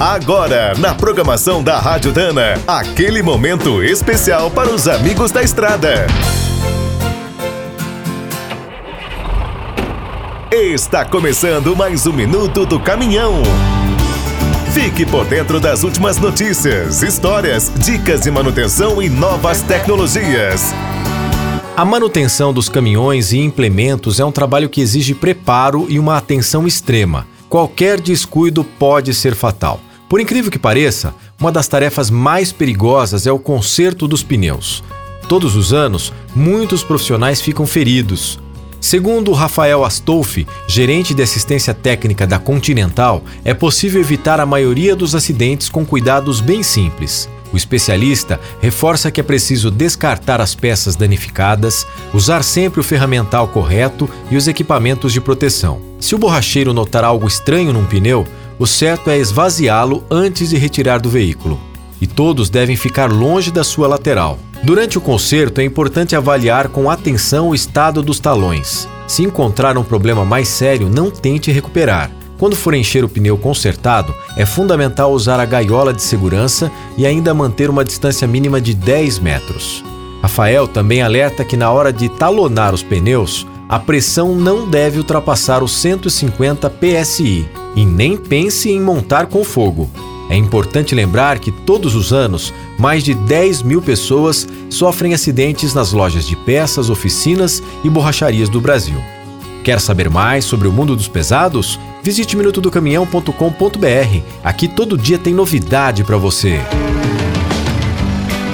Agora, na programação da Rádio Dana, aquele momento especial para os amigos da estrada. Está começando mais um minuto do caminhão. Fique por dentro das últimas notícias, histórias, dicas de manutenção e novas tecnologias. A manutenção dos caminhões e implementos é um trabalho que exige preparo e uma atenção extrema. Qualquer descuido pode ser fatal. Por incrível que pareça, uma das tarefas mais perigosas é o conserto dos pneus. Todos os anos, muitos profissionais ficam feridos. Segundo Rafael Astolfi, gerente de assistência técnica da Continental, é possível evitar a maioria dos acidentes com cuidados bem simples. O especialista reforça que é preciso descartar as peças danificadas, usar sempre o ferramental correto e os equipamentos de proteção. Se o borracheiro notar algo estranho num pneu, o certo é esvaziá-lo antes de retirar do veículo. E todos devem ficar longe da sua lateral. Durante o conserto, é importante avaliar com atenção o estado dos talões. Se encontrar um problema mais sério, não tente recuperar. Quando for encher o pneu consertado, é fundamental usar a gaiola de segurança e ainda manter uma distância mínima de 10 metros. Rafael também alerta que na hora de talonar os pneus, a pressão não deve ultrapassar os 150 psi e nem pense em montar com fogo. É importante lembrar que todos os anos, mais de 10 mil pessoas sofrem acidentes nas lojas de peças, oficinas e borracharias do Brasil. Quer saber mais sobre o mundo dos pesados? Visite minutodocaminhão.com.br. Aqui todo dia tem novidade para você.